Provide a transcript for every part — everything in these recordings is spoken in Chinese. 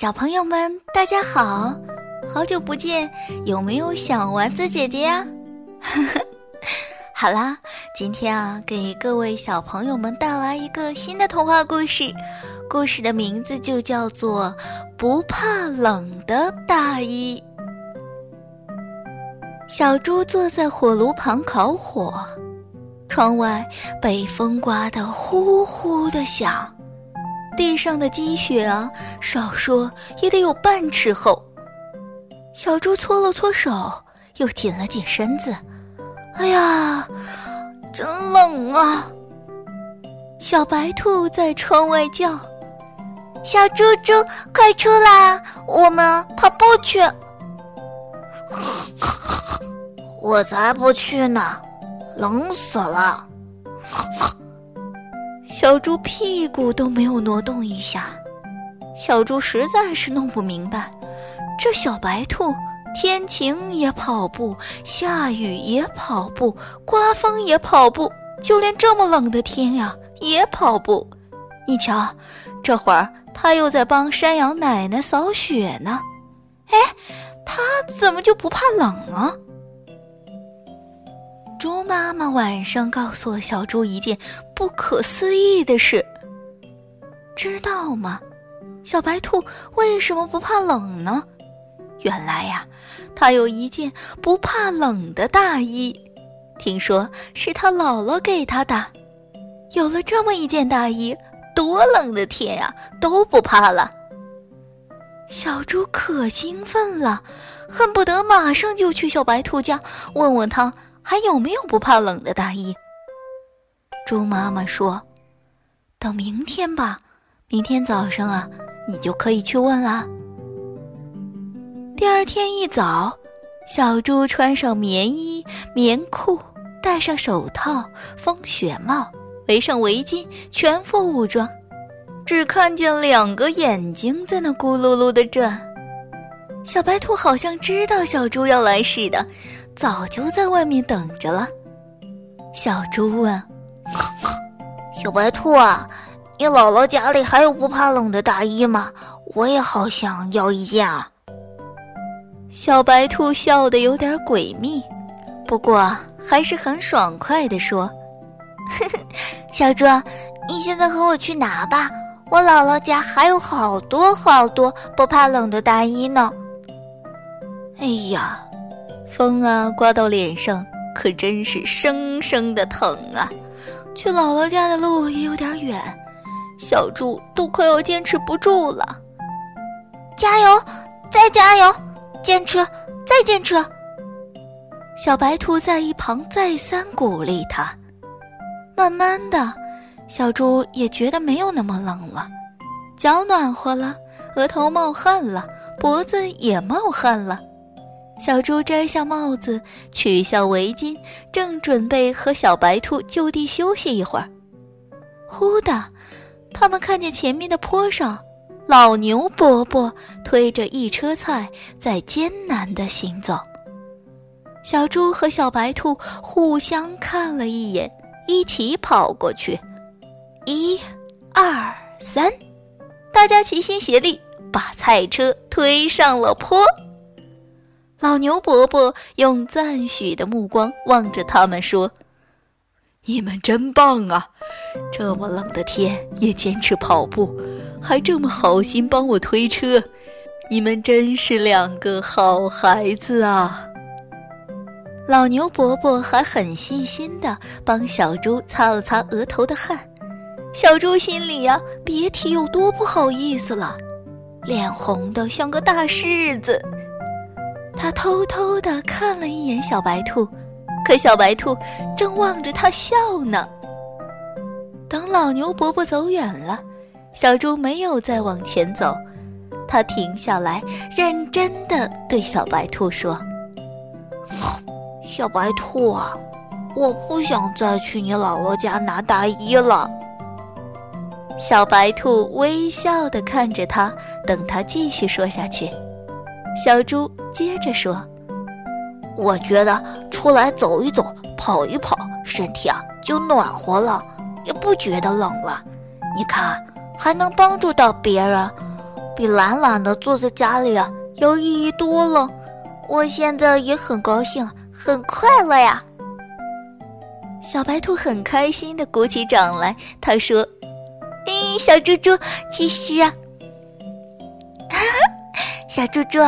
小朋友们，大家好，好久不见，有没有想丸子姐姐呀？好啦，今天啊，给各位小朋友们带来一个新的童话故事，故事的名字就叫做《不怕冷的大衣》。小猪坐在火炉旁烤火，窗外北风刮得呼呼的响。地上的积雪啊，少说也得有半尺厚。小猪搓了搓手，又紧了紧身子。哎呀，真冷啊！小白兔在窗外叫：“小猪猪，快出来，我们跑步去。”我才不去呢，冷死了。小猪屁股都没有挪动一下，小猪实在是弄不明白，这小白兔天晴也跑步，下雨也跑步，刮风也跑步，就连这么冷的天呀也跑步。你瞧，这会儿他又在帮山羊奶奶扫雪呢。哎，他怎么就不怕冷啊？妈妈晚上告诉了小猪一件不可思议的事，知道吗？小白兔为什么不怕冷呢？原来呀，它有一件不怕冷的大衣，听说是它姥姥给它的。有了这么一件大衣，多冷的天呀都不怕了。小猪可兴奋了，恨不得马上就去小白兔家问问他。还有没有不怕冷的大衣？猪妈妈说：“等明天吧，明天早上啊，你就可以去问啦。”第二天一早，小猪穿上棉衣、棉裤，戴上手套、风雪帽，围上围巾，全副武装，只看见两个眼睛在那咕噜噜的转。小白兔好像知道小猪要来似的。早就在外面等着了。小猪问：“ 小白兔啊，你姥姥家里还有不怕冷的大衣吗？我也好想要一件啊。”小白兔笑得有点诡秘，不过还是很爽快地说：“呵呵，小猪，你现在和我去拿吧，我姥姥家还有好多好多不怕冷的大衣呢。”哎呀！风啊，刮到脸上，可真是生生的疼啊！去姥姥家的路也有点远，小猪都快要坚持不住了。加油，再加油，坚持，再坚持！小白兔在一旁再三鼓励他。慢慢的，小猪也觉得没有那么冷了，脚暖和了，额头冒汗了，脖子也冒汗了。小猪摘下帽子，取下围巾，正准备和小白兔就地休息一会儿，忽的，他们看见前面的坡上，老牛伯伯推着一车菜在艰难地行走。小猪和小白兔互相看了一眼，一起跑过去，一、二、三，大家齐心协力把菜车推上了坡。老牛伯伯用赞许的目光望着他们说：“你们真棒啊！这么冷的天也坚持跑步，还这么好心帮我推车，你们真是两个好孩子啊！”老牛伯伯还很细心地帮小猪擦了擦额头的汗，小猪心里呀，别提有多不好意思了，脸红得像个大柿子。他偷偷地看了一眼小白兔，可小白兔正望着他笑呢。等老牛伯伯走远了，小猪没有再往前走，他停下来，认真地对小白兔说：“小白兔啊，我不想再去你姥姥家拿大衣了。”小白兔微笑地看着他，等他继续说下去。小猪接着说：“我觉得出来走一走、跑一跑，身体啊就暖和了，也不觉得冷了。你看，还能帮助到别人，比懒懒的坐在家里啊有意义多了。我现在也很高兴，很快乐呀。小白兔很开心的鼓起掌来，他说：“哎，小猪猪，其实，啊，小猪猪，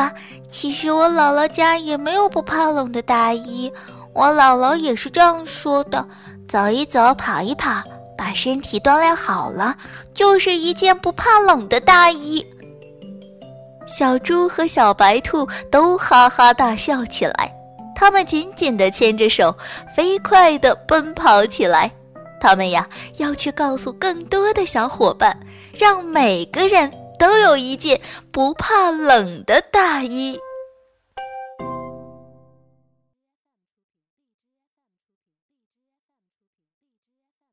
其实我姥姥家也没有不怕冷的大衣。我姥姥也是这样说的：走一走，跑一跑，把身体锻炼好了，就是一件不怕冷的大衣。”小猪和小白兔都哈哈大笑起来。他们紧紧地牵着手，飞快地奔跑起来。他们呀，要去告诉更多的小伙伴，让每个人都有一件不怕冷的大衣。